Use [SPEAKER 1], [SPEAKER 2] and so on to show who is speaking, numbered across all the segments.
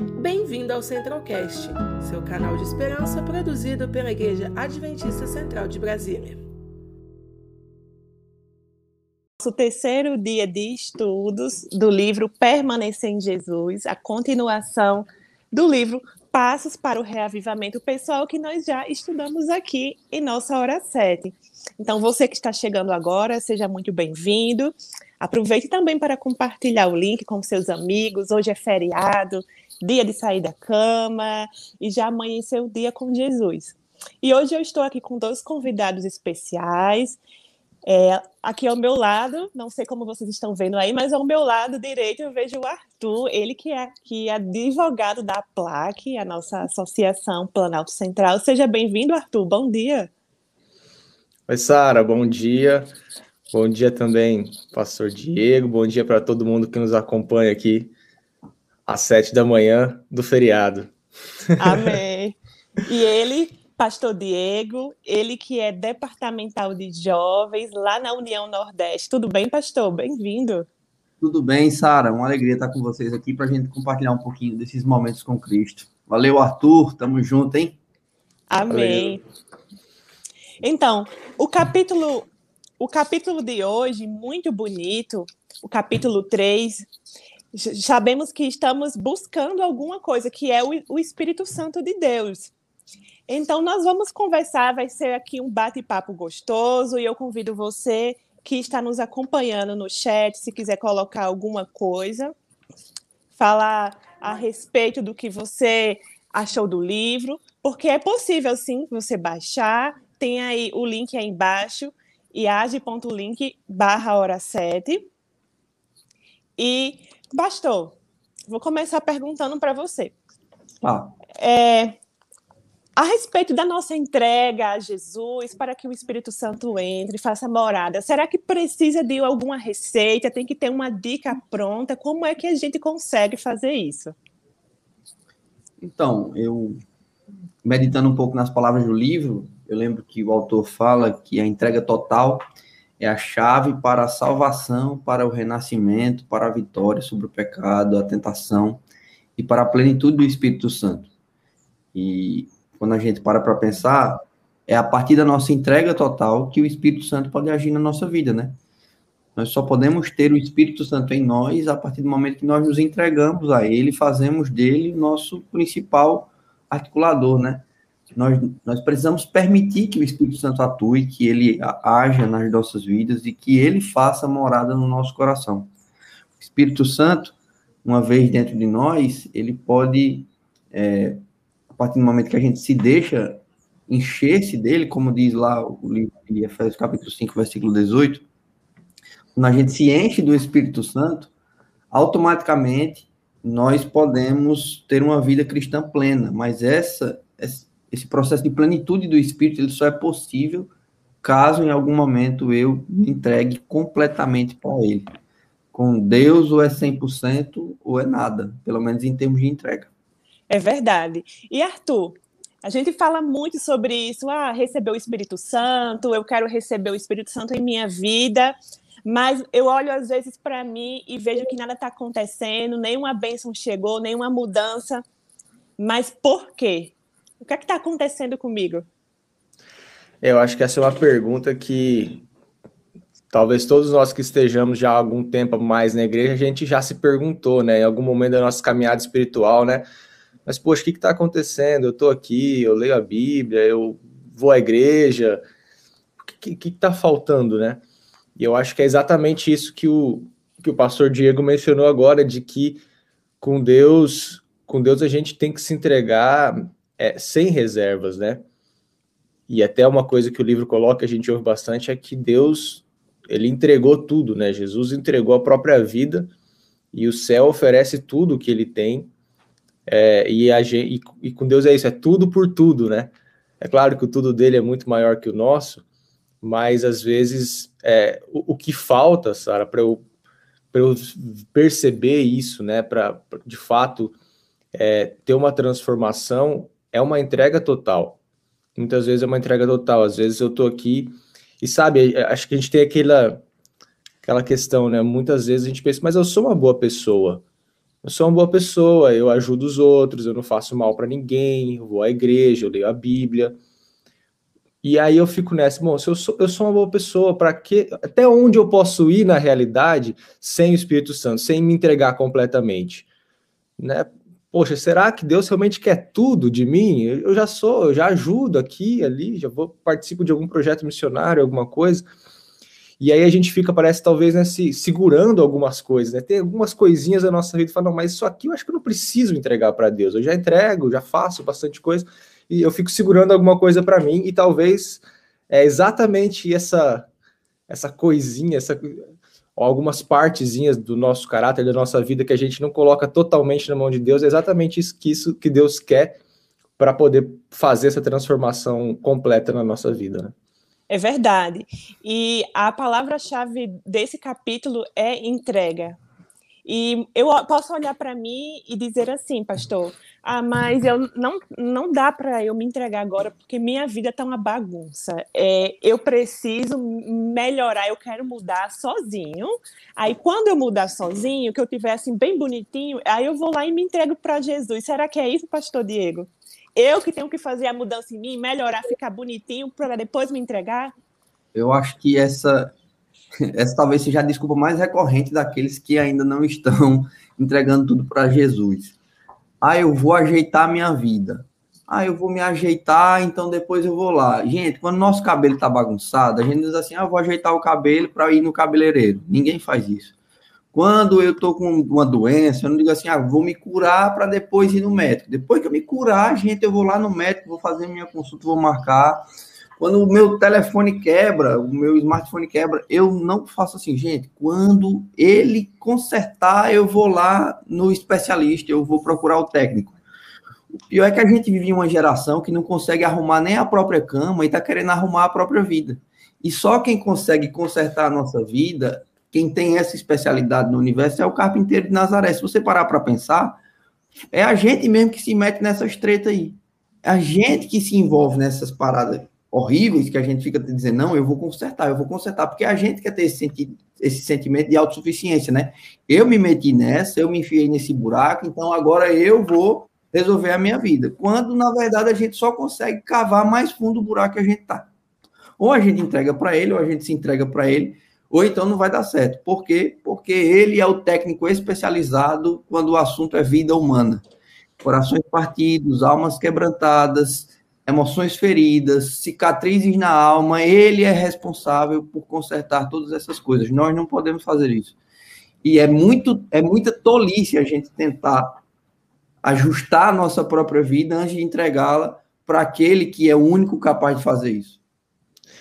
[SPEAKER 1] Bem-vindo ao Centralcast, seu canal de esperança produzido pela Igreja Adventista Central de Brasília.
[SPEAKER 2] Nosso terceiro dia de estudos do livro Permanecer em Jesus, a continuação do livro Passos para o Reavivamento Pessoal, que nós já estudamos aqui em nossa hora 7. Então, você que está chegando agora, seja muito bem-vindo. Aproveite também para compartilhar o link com seus amigos. Hoje é feriado, dia de sair da cama e já amanheceu o dia com Jesus. E hoje eu estou aqui com dois convidados especiais. É, aqui ao meu lado, não sei como vocês estão vendo aí, mas ao meu lado direito eu vejo o Arthur, ele que é, que é advogado da PLAC, a nossa associação Planalto Central. Seja bem-vindo, Arthur. Bom dia.
[SPEAKER 3] Oi, Sara, bom dia. Bom dia também, pastor Diego. Bom dia para todo mundo que nos acompanha aqui às sete da manhã do feriado.
[SPEAKER 2] Amém. E ele, pastor Diego, ele que é departamental de jovens lá na União Nordeste. Tudo bem, pastor? Bem-vindo.
[SPEAKER 4] Tudo bem, Sara. Uma alegria estar com vocês aqui para a gente compartilhar um pouquinho desses momentos com Cristo. Valeu, Arthur. Tamo junto, hein?
[SPEAKER 2] Amém. Valeu. Então, o capítulo o capítulo de hoje, muito bonito, o capítulo 3, sabemos que estamos buscando alguma coisa, que é o, o Espírito Santo de Deus. Então, nós vamos conversar, vai ser aqui um bate-papo gostoso, e eu convido você que está nos acompanhando no chat, se quiser colocar alguma coisa, falar a respeito do que você achou do livro, porque é possível sim você baixar, tem aí o link aí embaixo, iage.link barra hora 7. E, bastou. Vou começar perguntando para você.
[SPEAKER 4] Ah.
[SPEAKER 2] É, a respeito da nossa entrega a Jesus para que o Espírito Santo entre e faça morada, será que precisa de alguma receita? Tem que ter uma dica pronta? Como é que a gente consegue fazer isso?
[SPEAKER 4] Então, eu meditando um pouco nas palavras do livro, eu lembro que o autor fala que a entrega total é a chave para a salvação, para o renascimento, para a vitória sobre o pecado, a tentação e para a plenitude do Espírito Santo. E quando a gente para para pensar, é a partir da nossa entrega total que o Espírito Santo pode agir na nossa vida, né? Nós só podemos ter o Espírito Santo em nós a partir do momento que nós nos entregamos a Ele, fazemos dele nosso principal articulador, né? Nós, nós precisamos permitir que o Espírito Santo atue, que ele haja nas nossas vidas e que ele faça morada no nosso coração. O Espírito Santo, uma vez dentro de nós, ele pode, é, a partir do momento que a gente se deixa encher-se dele, como diz lá o livro de Efésios capítulo 5, versículo 18, quando a gente se enche do Espírito Santo, automaticamente nós podemos ter uma vida cristã plena, mas essa, essa esse processo de plenitude do Espírito ele só é possível caso em algum momento eu me entregue completamente para Ele. Com Deus, ou é 100% ou é nada, pelo menos em termos de entrega.
[SPEAKER 2] É verdade. E Arthur, a gente fala muito sobre isso, ah, receber o Espírito Santo, eu quero receber o Espírito Santo em minha vida, mas eu olho às vezes para mim e vejo que nada está acontecendo, nenhuma bênção chegou, nenhuma mudança. Mas por quê? O que é que está acontecendo comigo?
[SPEAKER 3] Eu acho que essa é uma pergunta que talvez todos nós que estejamos já há algum tempo mais na igreja, a gente já se perguntou, né? Em algum momento da nossa caminhada espiritual, né? Mas, poxa, o que está acontecendo? Eu estou aqui, eu leio a Bíblia, eu vou à igreja. O que está faltando, né? E eu acho que é exatamente isso que o, que o pastor Diego mencionou agora, de que com Deus, com Deus a gente tem que se entregar é, sem reservas, né? E até uma coisa que o livro coloca, a gente ouve bastante, é que Deus, ele entregou tudo, né? Jesus entregou a própria vida e o céu oferece tudo que ele tem. É, e, a, e, e com Deus é isso, é tudo por tudo, né? É claro que o tudo dele é muito maior que o nosso, mas às vezes é, o, o que falta, Sara, para eu, eu perceber isso, né? Para de fato é, ter uma transformação, é uma entrega total. Muitas vezes é uma entrega total. Às vezes eu tô aqui e sabe, é, acho que a gente tem aquela aquela questão, né? Muitas vezes a gente pensa, mas eu sou uma boa pessoa. eu sou uma boa pessoa, eu ajudo os outros, eu não faço mal para ninguém, eu vou à igreja, eu leio a Bíblia. E aí eu fico nessa, bom, se eu sou, eu sou uma boa pessoa, para que até onde eu posso ir na realidade sem o Espírito Santo, sem me entregar completamente, né? Poxa, será que Deus realmente quer tudo de mim? Eu já sou, eu já ajudo aqui, ali, já vou participo de algum projeto missionário, alguma coisa. E aí a gente fica, parece, talvez, né, se, segurando algumas coisas, né? Tem algumas coisinhas da nossa vida fala, não, mas isso aqui eu acho que eu não preciso entregar para Deus. Eu já entrego, já faço bastante coisa, e eu fico segurando alguma coisa para mim, e talvez é exatamente essa essa coisinha, essa algumas partezinhas do nosso caráter, da nossa vida que a gente não coloca totalmente na mão de Deus, é exatamente isso que, isso que Deus quer para poder fazer essa transformação completa na nossa vida. Né?
[SPEAKER 2] É verdade. E a palavra-chave desse capítulo é entrega. E eu posso olhar para mim e dizer assim, pastor, ah, mas eu não, não dá para eu me entregar agora porque minha vida está uma bagunça. É, eu preciso melhorar, eu quero mudar sozinho. Aí quando eu mudar sozinho, que eu tiver assim bem bonitinho, aí eu vou lá e me entrego para Jesus. Será que é isso, pastor Diego? Eu que tenho que fazer a mudança em mim, melhorar, ficar bonitinho para depois me entregar?
[SPEAKER 4] Eu acho que essa, essa talvez seja a desculpa mais recorrente daqueles que ainda não estão entregando tudo para Jesus. Ah, eu vou ajeitar a minha vida. Ah, eu vou me ajeitar, então depois eu vou lá. Gente, quando nosso cabelo tá bagunçado, a gente diz assim: ah, eu vou ajeitar o cabelo para ir no cabeleireiro. Ninguém faz isso. Quando eu tô com uma doença, eu não digo assim, ah, vou me curar para depois ir no médico. Depois que eu me curar, gente, eu vou lá no médico, vou fazer minha consulta, vou marcar. Quando o meu telefone quebra, o meu smartphone quebra, eu não faço assim, gente. Quando ele consertar, eu vou lá no especialista, eu vou procurar o técnico. O pior é que a gente vive em uma geração que não consegue arrumar nem a própria cama e está querendo arrumar a própria vida. E só quem consegue consertar a nossa vida quem tem essa especialidade no universo é o carpinteiro de Nazaré. Se você parar para pensar, é a gente mesmo que se mete nessas tretas aí. É a gente que se envolve nessas paradas horríveis que a gente fica dizendo, não, eu vou consertar, eu vou consertar, porque a gente quer ter esse, senti esse sentimento de autossuficiência, né? Eu me meti nessa, eu me enfiei nesse buraco, então agora eu vou resolver a minha vida. Quando, na verdade, a gente só consegue cavar mais fundo o buraco que a gente tá. Ou a gente entrega para ele, ou a gente se entrega para ele, ou então não vai dar certo. Por quê? Porque ele é o técnico especializado quando o assunto é vida humana. Corações partidos, almas quebrantadas, emoções feridas, cicatrizes na alma, ele é responsável por consertar todas essas coisas. Nós não podemos fazer isso. E é muito é muita tolice a gente tentar ajustar a nossa própria vida antes de entregá-la para aquele que é o único capaz de fazer isso.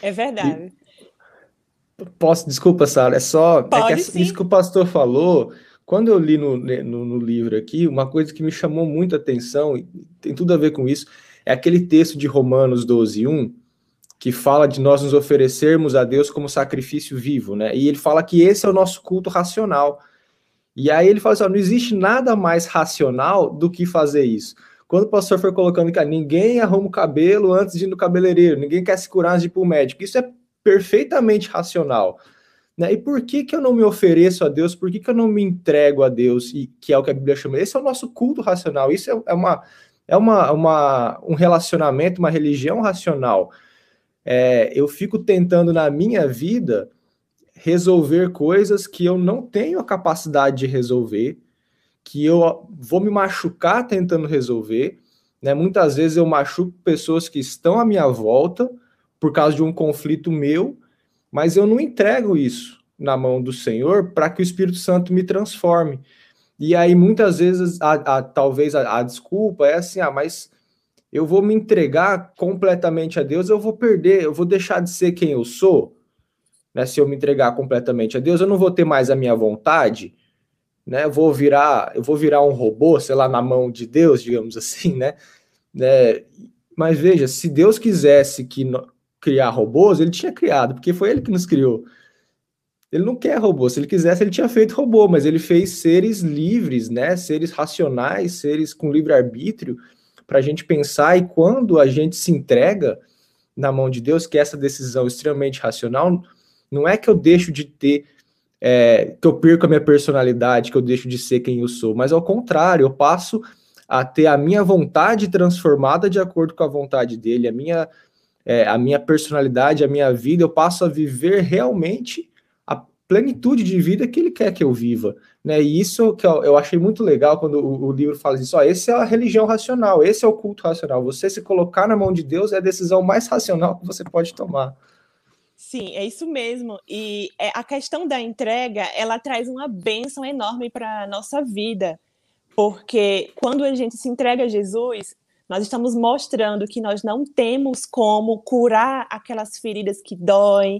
[SPEAKER 2] É verdade.
[SPEAKER 3] Posso, desculpa, Sara, é só Pode, é que isso que o pastor falou. Quando eu li no, no, no, livro aqui, uma coisa que me chamou muito a atenção, e tem tudo a ver com isso, é aquele texto de Romanos 12, 1, que fala de nós nos oferecermos a Deus como sacrifício vivo, né? E ele fala que esse é o nosso culto racional. E aí ele fala assim: ó, não existe nada mais racional do que fazer isso. Quando o pastor foi colocando que ninguém arruma o cabelo antes de ir no cabeleireiro, ninguém quer se curar antes de ir para o médico, isso é perfeitamente racional. Né? E por que, que eu não me ofereço a Deus? Por que, que eu não me entrego a Deus? E que é o que a Bíblia chama. Esse é o nosso culto racional. Isso é, é uma, é uma, uma, um relacionamento, uma religião racional. É, eu fico tentando na minha vida resolver coisas que eu não tenho a capacidade de resolver, que eu vou me machucar tentando resolver. Né? Muitas vezes eu machuco pessoas que estão à minha volta por causa de um conflito meu, mas eu não entrego isso na mão do Senhor para que o Espírito Santo me transforme. E aí, muitas vezes, a, a talvez a, a, desculpa é assim: ah, mas eu vou me entregar completamente a Deus, eu vou perder, eu vou deixar de ser quem eu sou. Né? Se eu me entregar completamente a Deus, eu não vou ter mais a minha vontade, né? Eu vou virar, eu vou virar um robô, sei lá, na mão de Deus, digamos assim, né? né? Mas veja, se Deus quisesse que criar robôs, ele tinha criado, porque foi ele que nos criou. Ele não quer robô. Se ele quisesse, ele tinha feito robô, mas ele fez seres livres, né? Seres racionais, seres com livre arbítrio, para a gente pensar. E quando a gente se entrega na mão de Deus, que é essa decisão extremamente racional, não é que eu deixo de ter é, que eu perco a minha personalidade, que eu deixo de ser quem eu sou, mas ao contrário, eu passo a ter a minha vontade transformada de acordo com a vontade dele, a minha, é, a minha personalidade, a minha vida, eu passo a viver realmente plenitude de vida que ele quer que eu viva. Né? E isso que eu, eu achei muito legal quando o, o livro fala isso, ó, esse é a religião racional, esse é o culto racional. Você se colocar na mão de Deus é a decisão mais racional que você pode tomar.
[SPEAKER 2] Sim, é isso mesmo. E é, a questão da entrega, ela traz uma bênção enorme para a nossa vida. Porque quando a gente se entrega a Jesus, nós estamos mostrando que nós não temos como curar aquelas feridas que doem,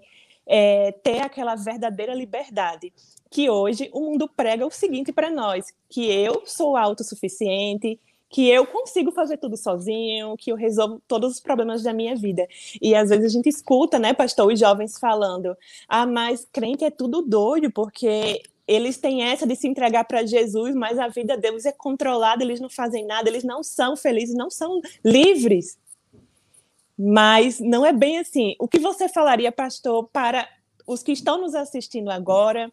[SPEAKER 2] é, ter aquela verdadeira liberdade. Que hoje o mundo prega o seguinte para nós: que eu sou autossuficiente, que eu consigo fazer tudo sozinho, que eu resolvo todos os problemas da minha vida. E às vezes a gente escuta, né, pastor, os jovens falando: "Ah, mas crente é tudo doido, porque eles têm essa de se entregar para Jesus, mas a vida deles é controlada, eles não fazem nada, eles não são felizes, não são livres". Mas não é bem assim. O que você falaria, pastor, para os que estão nos assistindo agora,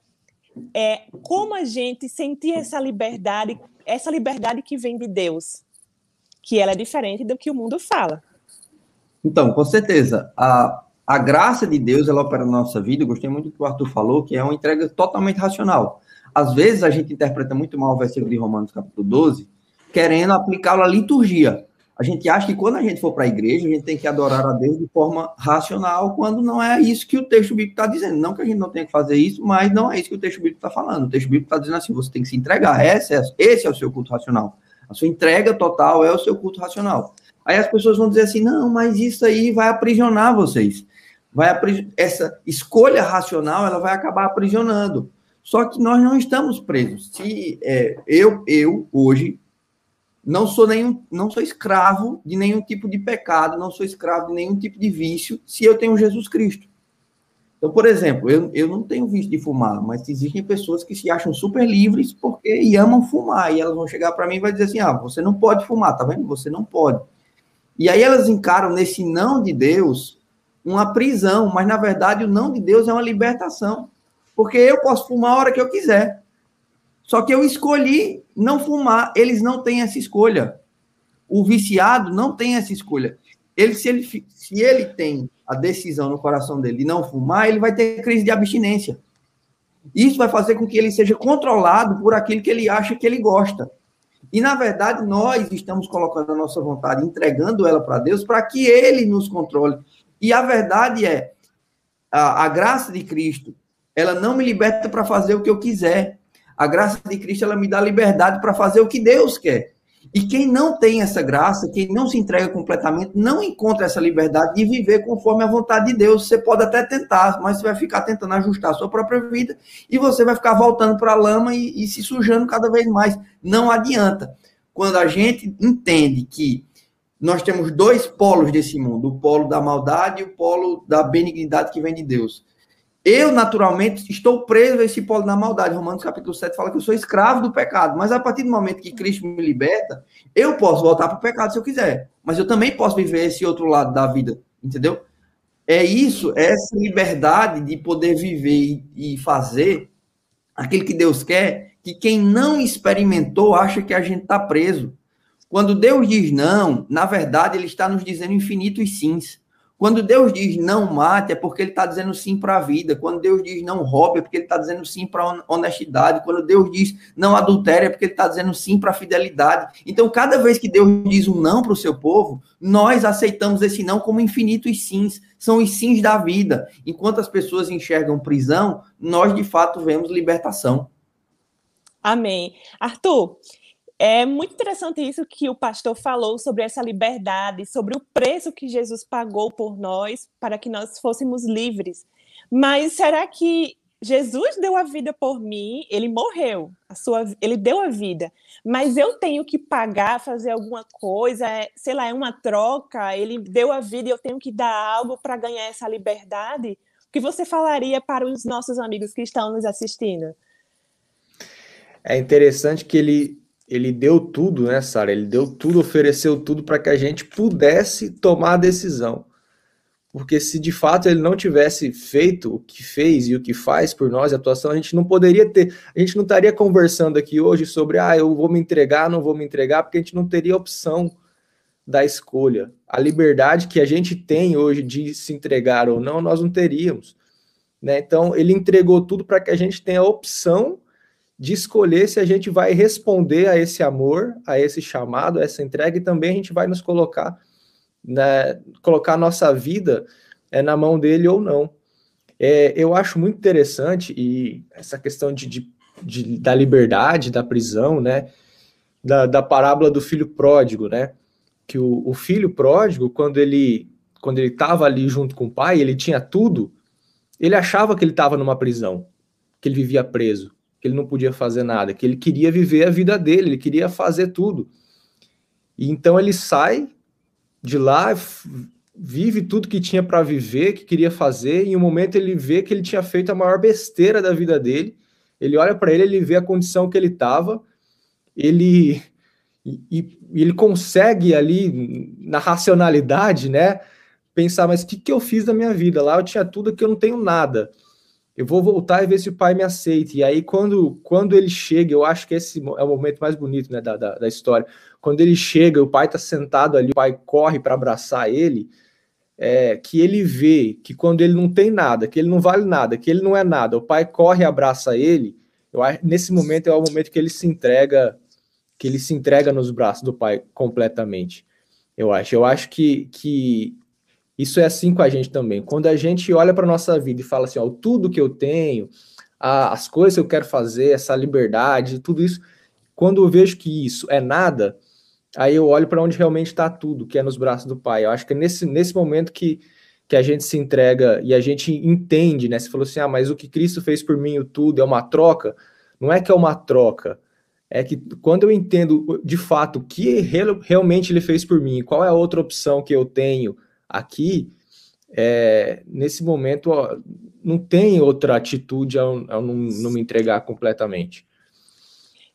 [SPEAKER 2] é como a gente sentir essa liberdade essa liberdade que vem de Deus, que ela é diferente do que o mundo fala.
[SPEAKER 4] Então, com certeza, a, a graça de Deus, ela opera na nossa vida, eu gostei muito do que o Arthur falou, que é uma entrega totalmente racional. Às vezes a gente interpreta muito mal o versículo de Romanos capítulo 12, querendo aplicá-lo à liturgia. A gente acha que quando a gente for para a igreja, a gente tem que adorar a Deus de forma racional, quando não é isso que o texto bíblico está dizendo. Não que a gente não tenha que fazer isso, mas não é isso que o texto bíblico está falando. O texto bíblico está dizendo assim: você tem que se entregar. Esse é, esse é o seu culto racional. A sua entrega total é o seu culto racional. Aí as pessoas vão dizer assim: não, mas isso aí vai aprisionar vocês. Vai. Essa escolha racional ela vai acabar aprisionando. Só que nós não estamos presos. Se é, eu, eu hoje não sou nenhum, não sou escravo de nenhum tipo de pecado, não sou escravo de nenhum tipo de vício, se eu tenho Jesus Cristo. Então, por exemplo, eu, eu não tenho vício de fumar, mas existem pessoas que se acham super livres porque e amam fumar, e elas vão chegar para mim e vai dizer assim: "Ah, você não pode fumar, tá vendo? Você não pode". E aí elas encaram nesse não de Deus uma prisão, mas na verdade o não de Deus é uma libertação. Porque eu posso fumar a hora que eu quiser. Só que eu escolhi não fumar. Eles não têm essa escolha. O viciado não tem essa escolha. Ele se, ele, se ele tem a decisão no coração dele de não fumar, ele vai ter crise de abstinência. Isso vai fazer com que ele seja controlado por aquilo que ele acha que ele gosta. E, na verdade, nós estamos colocando a nossa vontade, entregando ela para Deus, para que ele nos controle. E a verdade é, a, a graça de Cristo, ela não me liberta para fazer o que eu quiser. A graça de Cristo ela me dá liberdade para fazer o que Deus quer. E quem não tem essa graça, quem não se entrega completamente, não encontra essa liberdade de viver conforme a vontade de Deus. Você pode até tentar, mas você vai ficar tentando ajustar a sua própria vida e você vai ficar voltando para a lama e, e se sujando cada vez mais. Não adianta. Quando a gente entende que nós temos dois polos desse mundo, o polo da maldade e o polo da benignidade que vem de Deus. Eu, naturalmente, estou preso a esse polo da maldade. Romanos capítulo 7 fala que eu sou escravo do pecado. Mas a partir do momento que Cristo me liberta, eu posso voltar para o pecado se eu quiser. Mas eu também posso viver esse outro lado da vida. Entendeu? É isso, é essa liberdade de poder viver e fazer aquilo que Deus quer, que quem não experimentou acha que a gente está preso. Quando Deus diz não, na verdade, Ele está nos dizendo infinitos sims. Quando Deus diz não mate, é porque ele está dizendo sim para a vida. Quando Deus diz não roube, é porque ele está dizendo sim para a honestidade. Quando Deus diz não adultere, é porque ele está dizendo sim para a fidelidade. Então, cada vez que Deus diz um não para o seu povo, nós aceitamos esse não como infinitos sims. São os sims da vida. Enquanto as pessoas enxergam prisão, nós de fato vemos libertação.
[SPEAKER 2] Amém. Arthur, é muito interessante isso que o pastor falou sobre essa liberdade, sobre o preço que Jesus pagou por nós para que nós fôssemos livres. Mas será que Jesus deu a vida por mim? Ele morreu, a sua, ele deu a vida. Mas eu tenho que pagar, fazer alguma coisa, é, sei lá, é uma troca. Ele deu a vida e eu tenho que dar algo para ganhar essa liberdade. O que você falaria para os nossos amigos que estão nos assistindo?
[SPEAKER 3] É interessante que ele ele deu tudo, né, Sara? Ele deu tudo, ofereceu tudo para que a gente pudesse tomar a decisão. porque se de fato ele não tivesse feito o que fez e o que faz por nós, a atuação, a gente não poderia ter, a gente não estaria conversando aqui hoje sobre, ah, eu vou me entregar, não vou me entregar, porque a gente não teria opção da escolha. A liberdade que a gente tem hoje de se entregar ou não, nós não teríamos. Né? Então, ele entregou tudo para que a gente tenha a opção de escolher se a gente vai responder a esse amor, a esse chamado, a essa entrega, e também a gente vai nos colocar né, colocar a nossa vida é, na mão dele ou não. É, eu acho muito interessante e essa questão de, de, de, da liberdade, da prisão, né, da, da parábola do filho pródigo, né, que o, o filho pródigo, quando ele quando ele estava ali junto com o pai, ele tinha tudo, ele achava que ele estava numa prisão, que ele vivia preso, que ele não podia fazer nada, que ele queria viver a vida dele, ele queria fazer tudo. E então ele sai de lá, vive tudo que tinha para viver, que queria fazer, e em um momento ele vê que ele tinha feito a maior besteira da vida dele. Ele olha para ele, ele vê a condição que ele estava, ele e, ele consegue ali na racionalidade, né, pensar, mas o que, que eu fiz da minha vida? Lá eu tinha tudo que eu não tenho nada. Eu vou voltar e ver se o pai me aceita. E aí, quando, quando ele chega, eu acho que esse é o momento mais bonito né, da, da, da história. Quando ele chega, o pai está sentado ali, o pai corre para abraçar ele, é, que ele vê que quando ele não tem nada, que ele não vale nada, que ele não é nada, o pai corre e abraça ele. Eu, nesse momento é o momento que ele se entrega, que ele se entrega nos braços do pai completamente. Eu acho. Eu acho que, que isso é assim com a gente também. Quando a gente olha para nossa vida e fala assim, ó, tudo que eu tenho, as coisas que eu quero fazer, essa liberdade, tudo isso, quando eu vejo que isso é nada, aí eu olho para onde realmente está tudo, que é nos braços do Pai. Eu acho que é nesse, nesse momento que, que a gente se entrega e a gente entende, né? Você falou assim, ah, mas o que Cristo fez por mim, o tudo, é uma troca. Não é que é uma troca, é que quando eu entendo de fato o que realmente ele fez por mim, qual é a outra opção que eu tenho aqui, é, nesse momento ó, não tem outra atitude ao, ao não, não me entregar completamente.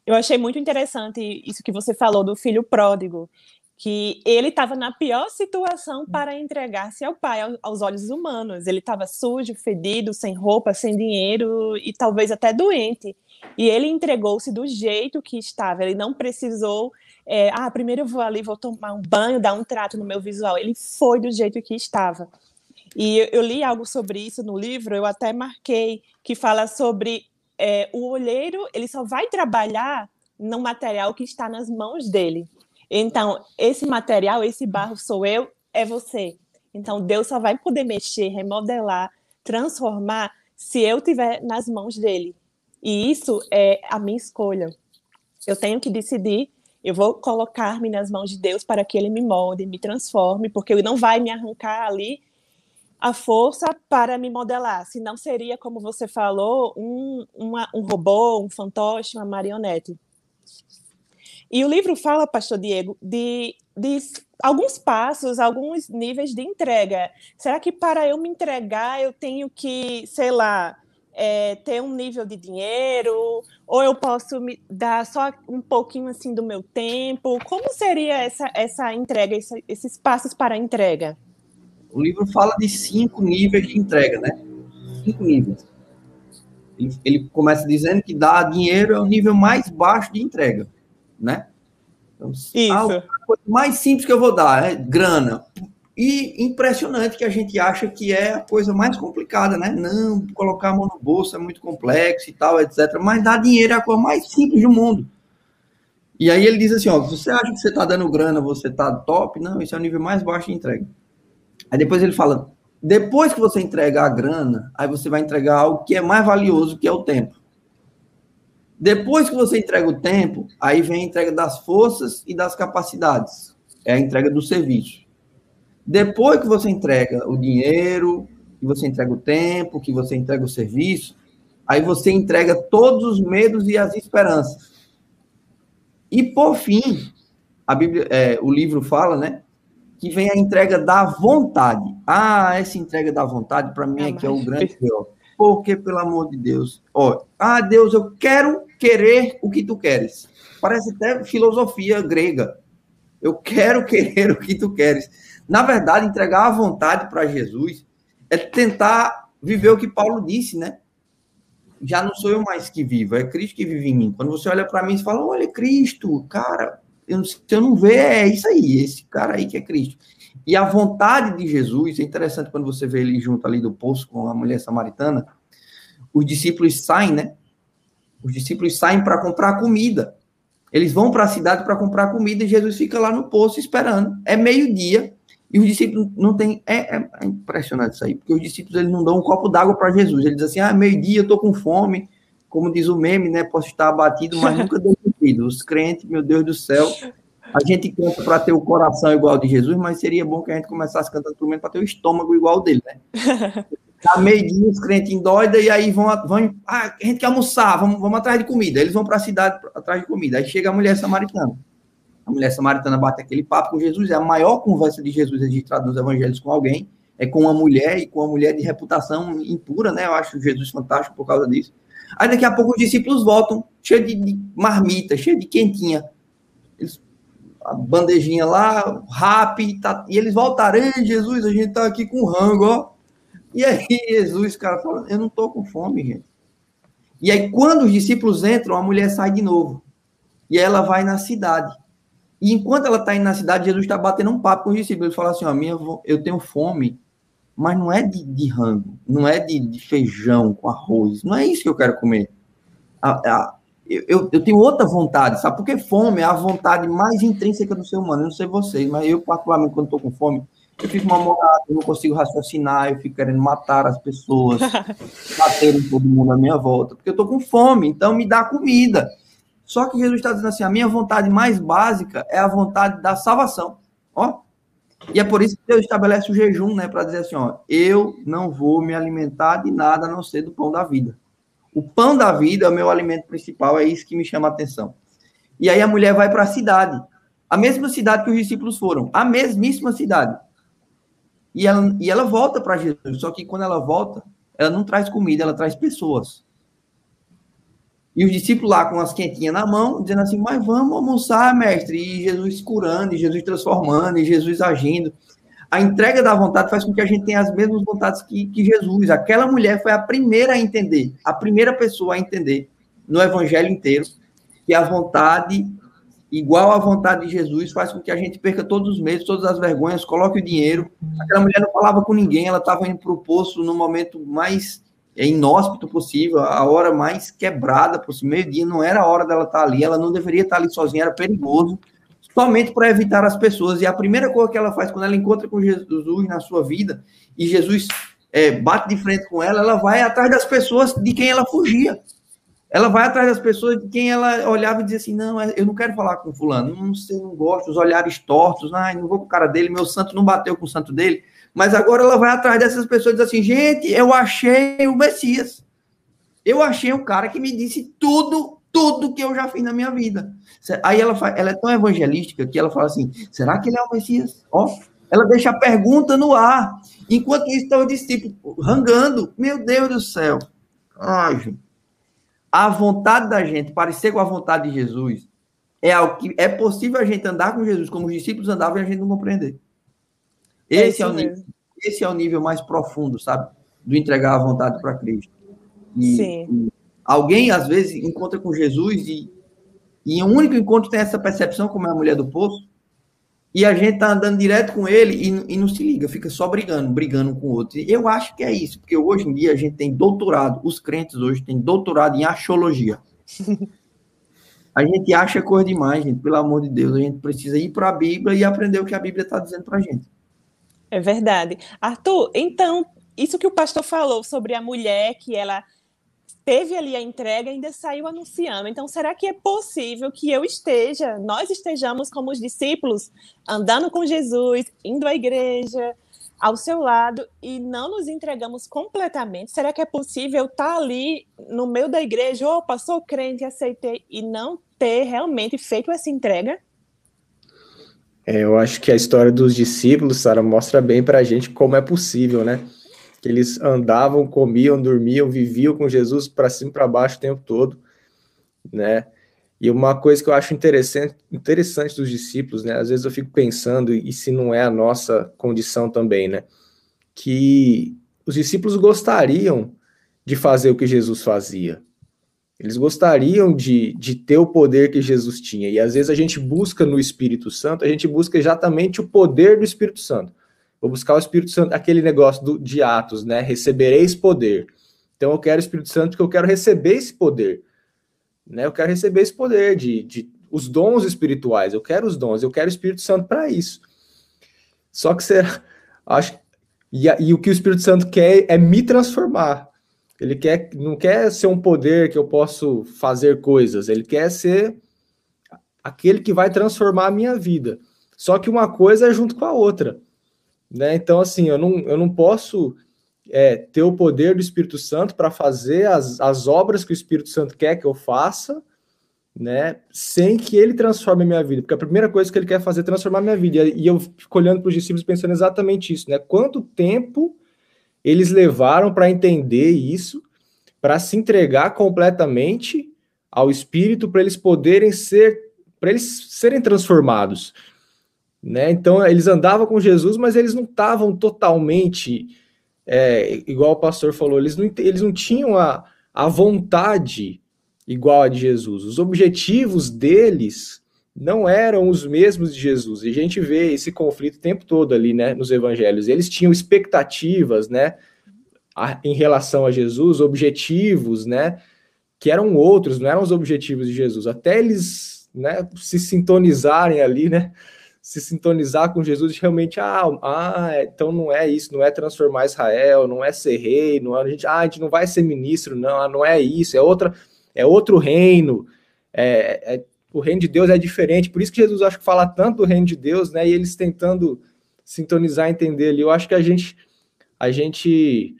[SPEAKER 2] Eu achei muito interessante isso que você falou do filho pródigo, que ele estava na pior situação para entregar-se ao pai, aos olhos humanos. Ele estava sujo, fedido, sem roupa, sem dinheiro e talvez até doente. E ele entregou-se do jeito que estava. Ele não precisou, é, ah, primeiro eu vou ali, vou tomar um banho, dar um trato no meu visual. Ele foi do jeito que estava. E eu, li algo sobre isso no livro, eu até marquei, que fala sobre é, o olheiro ele só vai trabalhar no material que está nas mãos dele. Então, esse material, esse barro sou eu, é você. Então, Deus só vai poder mexer, remodelar, transformar se eu tiver nas mãos dele. E isso é a minha escolha. Eu tenho que decidir, eu vou colocar-me nas mãos de Deus para que ele me molde, me transforme, porque ele não vai me arrancar ali a força para me modelar, senão seria, como você falou, um, uma, um robô, um fantoche, uma marionete. E o livro fala, pastor Diego, de, de alguns passos, alguns níveis de entrega. Será que para eu me entregar eu tenho que, sei lá, é, ter um nível de dinheiro, ou eu posso me dar só um pouquinho assim do meu tempo? Como seria essa, essa entrega, esse, esses passos para a entrega?
[SPEAKER 4] O livro fala de cinco níveis de entrega, né? Cinco níveis. Ele, ele começa dizendo que dar dinheiro é o nível mais baixo de entrega, né? Então, Isso. A coisa mais simples que eu vou dar é grana. E impressionante que a gente acha que é a coisa mais complicada, né? Não, colocar a mão no bolso é muito complexo e tal, etc. Mas dar dinheiro é a coisa mais simples do mundo. E aí ele diz assim, ó, você acha que você está dando grana, você está top? Não, isso é o nível mais baixo de entrega. Aí depois ele fala: depois que você entregar a grana, aí você vai entregar algo que é mais valioso, que é o tempo. Depois que você entrega o tempo, aí vem a entrega das forças e das capacidades. É a entrega do serviço. Depois que você entrega o dinheiro, que você entrega o tempo, que você entrega o serviço, aí você entrega todos os medos e as esperanças. E por fim, a Bíblia, é, o livro fala, né, que vem a entrega da vontade. Ah, essa entrega da vontade, para mim, é, que é o grande pior. Porque, pelo amor de Deus, ó, ah, Deus, eu quero querer o que tu queres. Parece até filosofia grega. Eu quero querer o que tu queres. Na verdade, entregar a vontade para Jesus é tentar viver o que Paulo disse, né? Já não sou eu mais que vivo, é Cristo que vive em mim. Quando você olha para mim e fala, olha, Cristo, cara, eu, se eu não ver, é isso aí, esse cara aí que é Cristo. E a vontade de Jesus, é interessante quando você vê ele junto ali do poço com a mulher samaritana, os discípulos saem, né? Os discípulos saem para comprar comida. Eles vão para a cidade para comprar comida e Jesus fica lá no poço esperando. É meio-dia e os discípulos não têm. É, é, é, impressionante isso aí, porque os discípulos eles não dão um copo d'água para Jesus. Eles dizem assim: ah, meio-dia, eu estou com fome. Como diz o meme, né? Posso estar abatido, mas nunca deu sentido. Os crentes, meu Deus do céu, a gente canta para ter o coração igual de Jesus, mas seria bom que a gente começasse cantando pelo menos para ter o estômago igual dele, né? Tá meio-dia, os crentes endoidam, e aí vão, vão ah, a gente quer almoçar, vamos, vamos atrás de comida. Eles vão para a cidade atrás de comida. Aí chega a mulher samaritana. A mulher samaritana bate aquele papo com Jesus, é a maior conversa de Jesus registrada nos evangelhos com alguém, é com uma mulher, e com uma mulher de reputação impura, né? Eu acho Jesus fantástico por causa disso. Aí daqui a pouco os discípulos voltam, cheio de, de marmita, cheio de quentinha. Eles a bandejinha lá, rap, tá, e eles voltaram, Ei, Jesus, a gente tá aqui com rango, ó. E aí Jesus, cara, fala, eu não tô com fome, gente. E aí quando os discípulos entram, a mulher sai de novo. E ela vai na cidade. E enquanto ela está indo na cidade, Jesus está batendo um papo com os discípulos. Ele fala assim, ó, minha, eu tenho fome, mas não é de, de rango, não é de, de, feijão com arroz, não é isso que eu quero comer. A, a, eu, eu tenho outra vontade, sabe? Porque fome é a vontade mais intrínseca do ser humano. Eu não sei vocês, mas eu, particularmente, quando estou com fome, eu fico mal-humorado, eu não consigo raciocinar, eu fico querendo matar as pessoas, bater todo mundo à minha volta, porque eu estou com fome, então me dá comida. Só que Jesus está dizendo assim: a minha vontade mais básica é a vontade da salvação. Ó. E é por isso que Deus estabelece o jejum, né? Para dizer assim: ó, eu não vou me alimentar de nada a não ser do pão da vida. O pão da vida é o meu alimento principal, é isso que me chama a atenção. E aí a mulher vai para a cidade, a mesma cidade que os discípulos foram, a mesmíssima cidade. E ela, e ela volta para Jesus, só que quando ela volta, ela não traz comida, ela traz pessoas. E os discípulos lá com as quentinhas na mão, dizendo assim: Mas vamos almoçar, mestre. E Jesus curando, e Jesus transformando, e Jesus agindo a entrega da vontade faz com que a gente tenha as mesmas vontades que, que Jesus. Aquela mulher foi a primeira a entender, a primeira pessoa a entender no evangelho inteiro que a vontade igual à vontade de Jesus faz com que a gente perca todos os medos, todas as vergonhas, coloque o dinheiro. Aquela mulher não falava com ninguém, ela estava indo para o poço no momento mais inóspito possível, a hora mais quebrada possível. Meio-dia não era a hora dela estar ali, ela não deveria estar ali sozinha, era perigoso somente para evitar as pessoas. E a primeira coisa que ela faz quando ela encontra com Jesus na sua vida e Jesus é, bate de frente com ela, ela vai atrás das pessoas de quem ela fugia. Ela vai atrás das pessoas de quem ela olhava e dizia assim: Não, é, eu não quero falar com Fulano, não sei, não gosto, os olhares tortos, ai, não vou com o cara dele, meu santo não bateu com o santo dele. Mas agora ela vai atrás dessas pessoas e diz assim: Gente, eu achei o Messias. Eu achei um cara que me disse tudo tudo que eu já fiz na minha vida. Aí ela, ela é tão evangelística que ela fala assim: será que ele é o Messias? Ó, ela deixa a pergunta no ar. Enquanto isso, estão os discípulos rangando. Meu Deus do céu. Ai, gente. A vontade da gente parecer com a vontade de Jesus é algo que é possível a gente andar com Jesus como os discípulos andavam e a gente não compreender. É esse é, é o nível, esse é o nível mais profundo, sabe? Do entregar a vontade para Cristo. E, Sim. E Alguém, às vezes, encontra com Jesus e, e em um único encontro tem essa percepção, como é a mulher do poço, e a gente tá andando direto com ele e, e não se liga, fica só brigando, brigando com o outro. E eu acho que é isso, porque hoje em dia a gente tem doutorado, os crentes hoje têm doutorado em arqueologia. A gente acha coisa demais, gente, pelo amor de Deus. A gente precisa ir para a Bíblia e aprender o que a Bíblia está dizendo para a gente.
[SPEAKER 2] É verdade. Arthur, então, isso que o pastor falou sobre a mulher que ela teve ali a entrega e ainda saiu anunciando. Então, será que é possível que eu esteja, nós estejamos como os discípulos, andando com Jesus, indo à igreja, ao seu lado e não nos entregamos completamente? Será que é possível estar ali no meio da igreja, opa, sou crente, aceitei, e não ter realmente feito essa entrega?
[SPEAKER 3] É, eu acho que a história dos discípulos, Sara, mostra bem para a gente como é possível, né? que eles andavam, comiam, dormiam, viviam com Jesus para cima e para baixo o tempo todo, né? E uma coisa que eu acho interessante, interessante dos discípulos, né? Às vezes eu fico pensando, e se não é a nossa condição também, né? Que os discípulos gostariam de fazer o que Jesus fazia. Eles gostariam de, de ter o poder que Jesus tinha. E às vezes a gente busca no Espírito Santo, a gente busca exatamente o poder do Espírito Santo. Vou buscar o Espírito Santo, aquele negócio do, de Atos, né? Recebereis poder. Então eu quero o Espírito Santo porque eu quero receber esse poder. Né? Eu quero receber esse poder de, de os dons espirituais. Eu quero os dons, eu quero o Espírito Santo para isso. Só que será, acho e, e, o que o Espírito Santo quer é me transformar. Ele quer, não quer ser um poder que eu posso fazer coisas. Ele quer ser aquele que vai transformar a minha vida. Só que uma coisa é junto com a outra, né? Então assim, eu não, eu não posso é, ter o poder do Espírito Santo para fazer as, as obras que o Espírito Santo quer que eu faça, né? Sem que ele transforme a minha vida. Porque a primeira coisa que ele quer fazer é transformar a minha vida. E eu fico olhando para os discípulos pensando exatamente isso, né? Quanto tempo eles levaram para entender isso, para se entregar completamente ao Espírito, para eles poderem ser, para eles serem transformados. Né? Então, eles andavam com Jesus, mas eles não estavam totalmente é, igual o pastor falou, eles não, eles não tinham a, a vontade igual a de Jesus. Os objetivos deles não eram os mesmos de Jesus. E a gente vê esse conflito o tempo todo ali, né, nos evangelhos. Eles tinham expectativas, né, a, em relação a Jesus, objetivos, né, que eram outros, não eram os objetivos de Jesus. Até eles, né, se sintonizarem ali, né, se sintonizar com Jesus realmente, ah, ah, então não é isso, não é transformar Israel, não é ser rei, não é, a gente, ah, a gente não vai ser ministro, não, não é isso, é outra, é outro reino, é, é, o reino de Deus é diferente, por isso que Jesus acho que fala tanto do reino de Deus, né, e eles tentando sintonizar, entender ali, eu acho que a gente, a gente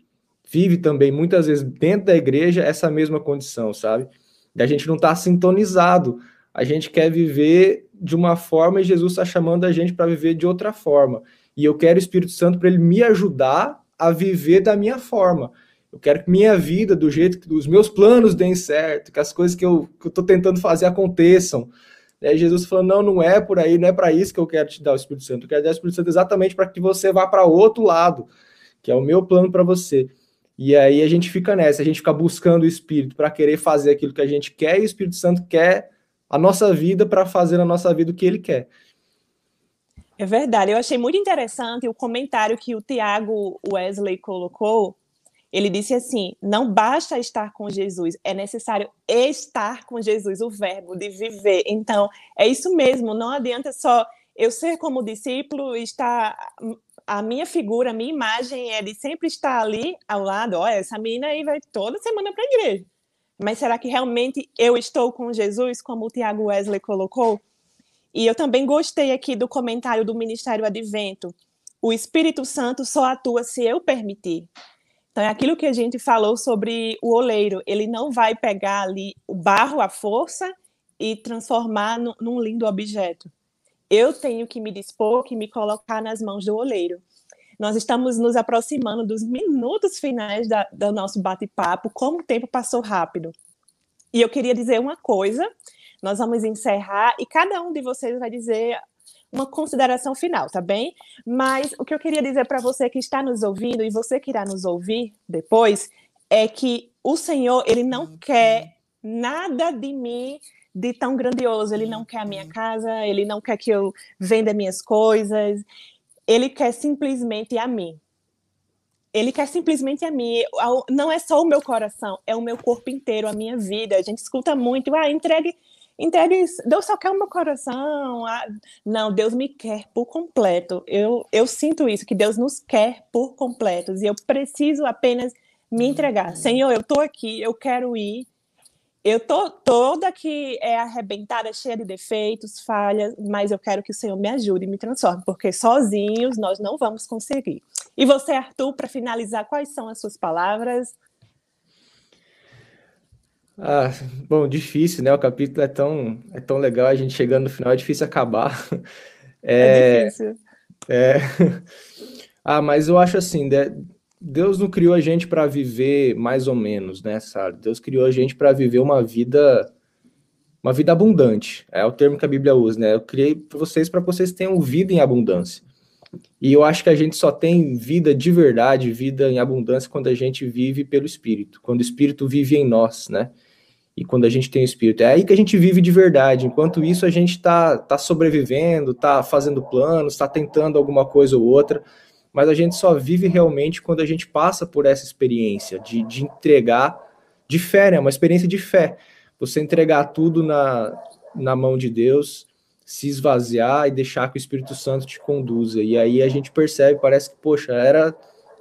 [SPEAKER 3] vive também muitas vezes dentro da igreja essa mesma condição, sabe? Da gente não estar tá sintonizado, a gente quer viver de uma forma e Jesus está chamando a gente para viver de outra forma. E eu quero o Espírito Santo para ele me ajudar a viver da minha forma. Eu quero que minha vida, do jeito que os meus planos deem certo, que as coisas que eu estou tentando fazer aconteçam. Aí Jesus falou: não, não é por aí, não é para isso que eu quero te dar o Espírito Santo. Eu quero dar o Espírito Santo exatamente para que você vá para outro lado, que é o meu plano para você. E aí a gente fica nessa, a gente fica buscando o Espírito para querer fazer aquilo que a gente quer e o Espírito Santo quer a nossa vida para fazer na nossa vida o que ele quer.
[SPEAKER 2] É verdade. Eu achei muito interessante o comentário que o Tiago Wesley colocou. Ele disse assim: não basta estar com Jesus, é necessário estar com Jesus, o verbo de viver. Então, é isso mesmo, não adianta só eu ser como discípulo, estar. A minha figura, a minha imagem é de sempre estar ali ao lado. Olha, essa menina aí vai toda semana para a igreja. Mas será que realmente eu estou com Jesus, como o Tiago Wesley colocou? E eu também gostei aqui do comentário do Ministério Advento. O Espírito Santo só atua se eu permitir. Então, é aquilo que a gente falou sobre o oleiro. Ele não vai pegar ali o barro à força e transformar no, num lindo objeto. Eu tenho que me dispor, que me colocar nas mãos do oleiro. Nós estamos nos aproximando dos minutos finais da, do nosso bate-papo, como o tempo passou rápido. E eu queria dizer uma coisa, nós vamos encerrar e cada um de vocês vai dizer uma consideração final, tá bem? Mas o que eu queria dizer para você que está nos ouvindo e você que irá nos ouvir depois é que o Senhor, ele não quer nada de mim de tão grandioso. Ele não quer a minha casa, ele não quer que eu venda minhas coisas, ele quer simplesmente a mim. Ele quer simplesmente a mim. Não é só o meu coração, é o meu corpo inteiro, a minha vida. A gente escuta muito, ah, entregue, entregue, Deus só quer o meu coração. Ah, não, Deus me quer por completo. Eu, eu sinto isso, que Deus nos quer por completos. E eu preciso apenas me entregar. Uhum. Senhor, eu estou aqui, eu quero ir, eu tô toda que é arrebentada, cheia de defeitos, falhas, mas eu quero que o Senhor me ajude e me transforme, porque sozinhos nós não vamos conseguir. E você, Arthur, para finalizar, quais são as suas palavras?
[SPEAKER 3] Ah, bom, difícil, né? O capítulo é tão, é tão legal, a gente chegando no final é difícil acabar.
[SPEAKER 2] É, é difícil.
[SPEAKER 3] É... Ah, mas eu acho assim, Deus não criou a gente para viver mais ou menos, né, sabe? Deus criou a gente para viver uma vida uma vida abundante. É o termo que a Bíblia usa, né? Eu criei para vocês para vocês tenham vida em abundância. E eu acho que a gente só tem vida de verdade, vida em abundância, quando a gente vive pelo Espírito, quando o Espírito vive em nós, né? E quando a gente tem o Espírito. É aí que a gente vive de verdade. Enquanto isso, a gente está tá sobrevivendo, está fazendo planos, está tentando alguma coisa ou outra, mas a gente só vive realmente quando a gente passa por essa experiência de, de entregar de fé, né? Uma experiência de fé. Você entregar tudo na, na mão de Deus, se esvaziar e deixar que o Espírito Santo te conduza. E aí a gente percebe, parece que, poxa, era,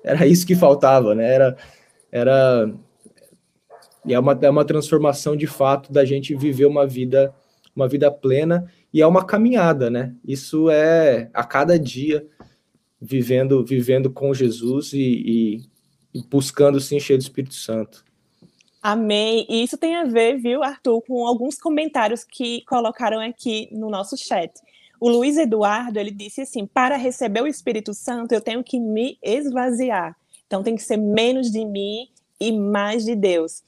[SPEAKER 3] era isso que faltava, né? Era, era e é uma, é uma transformação de fato da gente viver uma vida uma vida plena e é uma caminhada, né? Isso é a cada dia vivendo vivendo com Jesus e, e, e buscando se encher do Espírito Santo.
[SPEAKER 2] Amém. E isso tem a ver, viu, Arthur, com alguns comentários que colocaram aqui no nosso chat. O Luiz Eduardo, ele disse assim: "Para receber o Espírito Santo, eu tenho que me esvaziar. Então tem que ser menos de mim e mais de Deus."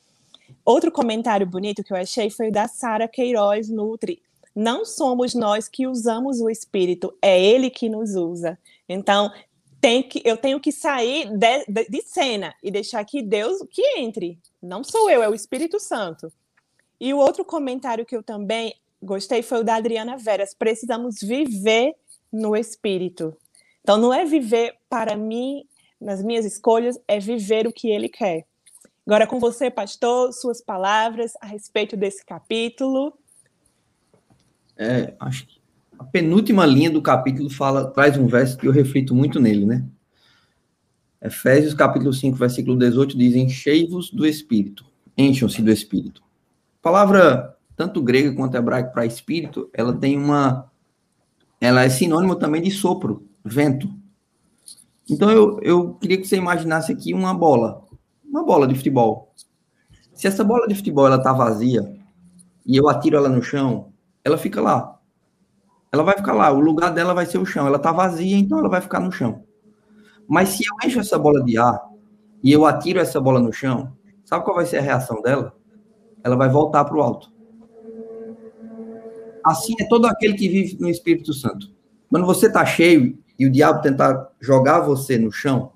[SPEAKER 2] Outro comentário bonito que eu achei foi da Sara Queiroz Nutri. Não somos nós que usamos o Espírito, é Ele que nos usa. Então, tem que, eu tenho que sair de, de, de cena e deixar que Deus que entre. Não sou eu, é o Espírito Santo. E o outro comentário que eu também gostei foi o da Adriana Veras. Precisamos viver no Espírito. Então, não é viver para mim, nas minhas escolhas, é viver o que Ele quer. Agora com você, pastor, suas palavras a respeito desse capítulo.
[SPEAKER 4] É, acho que a penúltima linha do capítulo fala, traz um verso que eu reflito muito nele, né? Efésios capítulo 5, versículo 18 diz: Enchei-vos do Espírito, encham-se do Espírito. A palavra, tanto grega quanto hebraica para espírito, ela tem uma. Ela é sinônimo também de sopro, vento. Então eu, eu queria que você imaginasse aqui uma bola uma bola de futebol. Se essa bola de futebol ela tá vazia e eu atiro ela no chão, ela fica lá. Ela vai ficar lá, o lugar dela vai ser o chão. Ela tá vazia, então ela vai ficar no chão. Mas se eu encho essa bola de ar e eu atiro essa bola no chão, sabe qual vai ser a reação dela? Ela vai voltar para o alto. Assim é todo aquele que vive no Espírito Santo. Quando você está cheio e o diabo tentar jogar você no chão,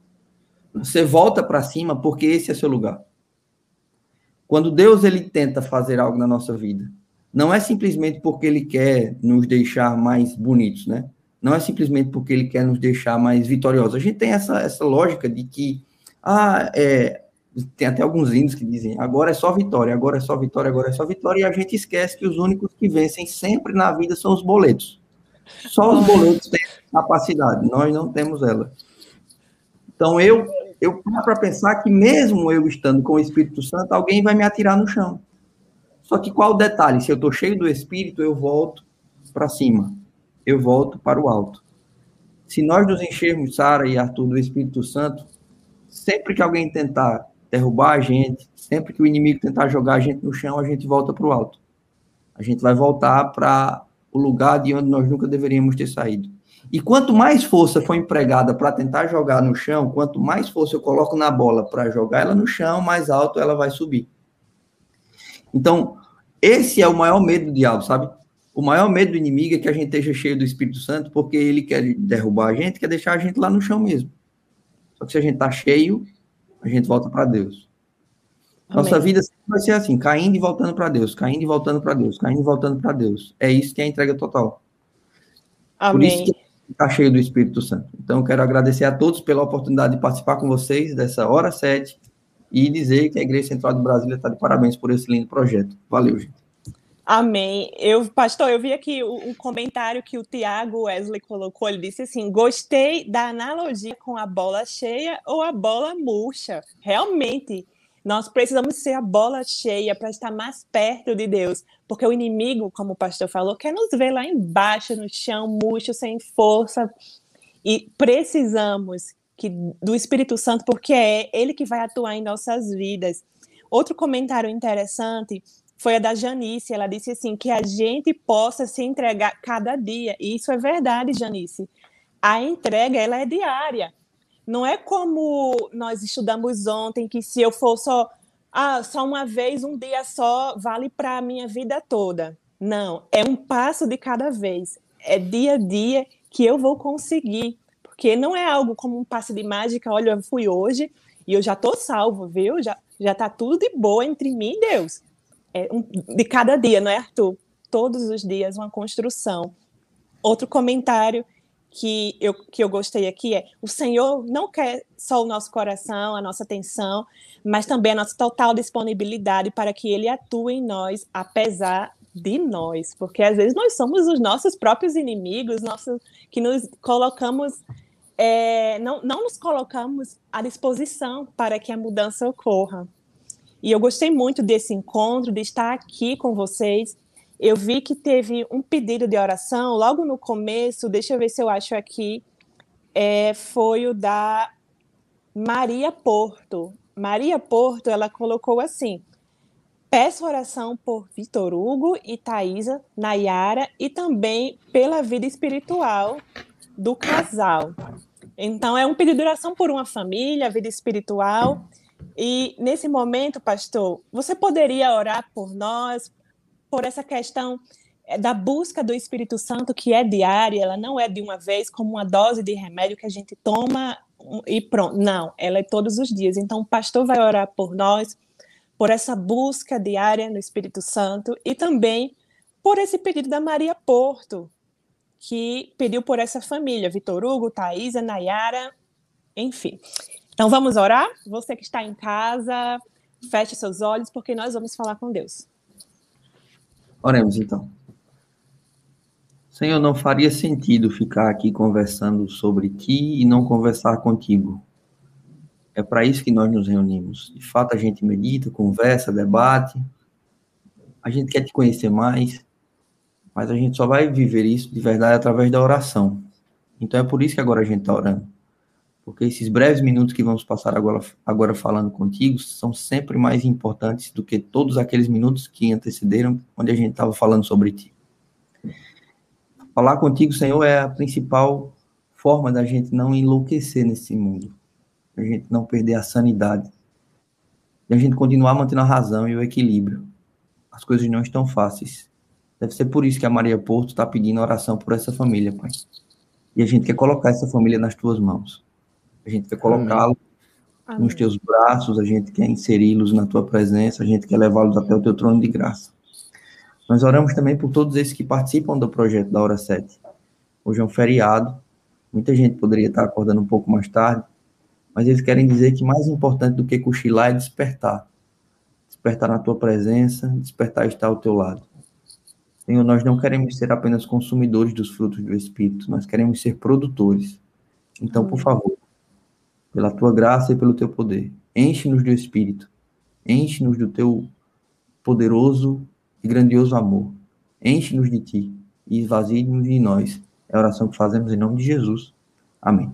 [SPEAKER 4] você volta para cima porque esse é seu lugar. Quando Deus ele tenta fazer algo na nossa vida, não é simplesmente porque ele quer nos deixar mais bonitos, né? Não é simplesmente porque ele quer nos deixar mais vitoriosos. A gente tem essa, essa lógica de que ah, é, tem até alguns índios que dizem agora é só vitória, agora é só vitória, agora é só vitória, e a gente esquece que os únicos que vencem sempre na vida são os boletos. Só os boletos têm capacidade, nós não temos ela. Então eu eu paro para pensar que mesmo eu estando com o Espírito Santo, alguém vai me atirar no chão. Só que qual o detalhe? Se eu estou cheio do Espírito, eu volto para cima. Eu volto para o alto. Se nós nos enchermos, Sara e Arthur, do Espírito Santo, sempre que alguém tentar derrubar a gente, sempre que o inimigo tentar jogar a gente no chão, a gente volta para o alto. A gente vai voltar para o lugar de onde nós nunca deveríamos ter saído. E quanto mais força for empregada para tentar jogar no chão, quanto mais força eu coloco na bola para jogar ela no chão, mais alto ela vai subir. Então, esse é o maior medo do diabo, sabe? O maior medo do inimigo é que a gente esteja cheio do Espírito Santo, porque ele quer derrubar a gente, quer deixar a gente lá no chão mesmo. Só que se a gente está cheio, a gente volta para Deus. Amém. Nossa vida vai ser assim, caindo e voltando para Deus, caindo e voltando para Deus, caindo e voltando para Deus. É isso que é a entrega total.
[SPEAKER 2] Amém. Por isso que
[SPEAKER 4] está cheio do Espírito Santo. Então, quero agradecer a todos pela oportunidade de participar com vocês dessa hora 7 e dizer que a Igreja Central de Brasília está de parabéns por esse lindo projeto. Valeu, gente.
[SPEAKER 2] Amém. Eu, pastor, eu vi aqui um comentário que o Tiago Wesley colocou. Ele disse assim: gostei da analogia com a bola cheia ou a bola murcha. Realmente, nós precisamos ser a bola cheia para estar mais perto de Deus, porque o inimigo, como o pastor falou, quer nos ver lá embaixo, no chão, murcho, sem força. E precisamos que, do Espírito Santo, porque é ele que vai atuar em nossas vidas. Outro comentário interessante foi a da Janice. Ela disse assim: que a gente possa se entregar cada dia. E isso é verdade, Janice. A entrega ela é diária. Não é como nós estudamos ontem, que se eu for só, ah, só uma vez, um dia só, vale para a minha vida toda. Não, é um passo de cada vez. É dia a dia que eu vou conseguir. Porque não é algo como um passe de mágica, olha, eu fui hoje e eu já estou salvo, viu? Já, já tá tudo de boa entre mim e Deus. É um, de cada dia, não é, Arthur? Todos os dias uma construção. Outro comentário que eu, que eu gostei aqui é: o Senhor não quer só o nosso coração, a nossa atenção, mas também a nossa total disponibilidade para que Ele atue em nós, apesar de nós, porque às vezes nós somos os nossos próprios inimigos, nossos, que nos colocamos, é, não, não nos colocamos à disposição para que a mudança ocorra. E eu gostei muito desse encontro, de estar aqui com vocês eu vi que teve um pedido de oração logo no começo, deixa eu ver se eu acho aqui, é, foi o da Maria Porto. Maria Porto, ela colocou assim: peço oração por Vitor Hugo e Thaisa, Nayara e também pela vida espiritual do casal. Então, é um pedido de oração por uma família, vida espiritual. E nesse momento, pastor, você poderia orar por nós, por essa questão é, da busca do Espírito Santo, que é diária, ela não é de uma vez, como uma dose de remédio que a gente toma e pronto. Não, ela é todos os dias. Então, o pastor vai orar por nós, por essa busca diária no Espírito Santo e também por esse pedido da Maria Porto, que pediu por essa família, Vitor Hugo, Thaisa, Nayara, enfim. Então, vamos orar? Você que está em casa, feche seus olhos, porque nós vamos falar com Deus.
[SPEAKER 4] Oremos então. Senhor, não faria sentido ficar aqui conversando sobre ti e não conversar contigo. É para isso que nós nos reunimos. De fato, a gente medita, conversa, debate. A gente quer te conhecer mais, mas a gente só vai viver isso de verdade através da oração. Então é por isso que agora a gente está orando. Porque esses breves minutos que vamos passar agora, agora falando contigo são sempre mais importantes do que todos aqueles minutos que antecederam, onde a gente estava falando sobre ti. Falar contigo, Senhor, é a principal forma da gente não enlouquecer nesse mundo, a gente não perder a sanidade, e a gente continuar mantendo a razão e o equilíbrio. As coisas não estão fáceis. Deve ser por isso que a Maria Porto está pedindo oração por essa família, Pai. E a gente quer colocar essa família nas tuas mãos. A gente quer colocá-los nos teus braços, a gente quer inseri-los na tua presença, a gente quer levá-los até o teu trono de graça. Nós oramos também por todos esses que participam do projeto da Hora 7. Hoje é um feriado, muita gente poderia estar acordando um pouco mais tarde, mas eles querem dizer que mais importante do que cochilar é despertar. Despertar na tua presença, despertar estar ao teu lado. Senhor, nós não queremos ser apenas consumidores dos frutos do Espírito, nós queremos ser produtores. Então, por favor, pela tua graça e pelo teu poder. Enche-nos do Espírito. Enche-nos do teu poderoso e grandioso amor. Enche-nos de ti e esvazie-nos de nós. É a oração que fazemos em nome de Jesus. Amém.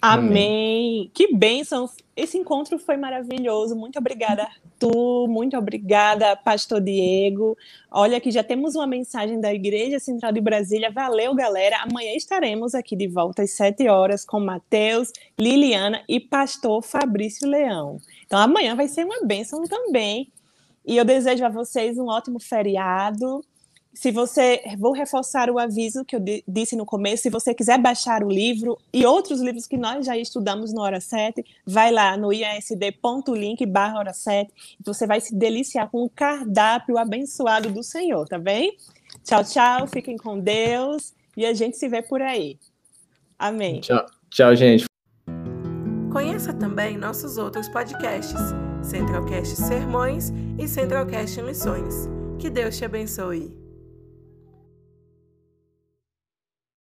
[SPEAKER 2] Amém. Amém. Que bênção. Esse encontro foi maravilhoso. Muito obrigada, Arthur. Muito obrigada, Pastor Diego. Olha que já temos uma mensagem da Igreja Central de Brasília. Valeu, galera. Amanhã estaremos aqui de volta às sete horas com Mateus, Liliana e Pastor Fabrício Leão. Então, amanhã vai ser uma bênção também. E eu desejo a vocês um ótimo feriado se você, vou reforçar o aviso que eu disse no começo, se você quiser baixar o livro e outros livros que nós já estudamos no Hora 7, vai lá no iasd.link barra Hora 7 e você vai se deliciar com o cardápio abençoado do Senhor, tá bem? Tchau, tchau, fiquem com Deus e a gente se vê por aí. Amém.
[SPEAKER 3] Tchau, tchau gente.
[SPEAKER 1] Conheça também nossos outros podcasts, Centralcast Sermões e Centralcast Missões. Que Deus te abençoe.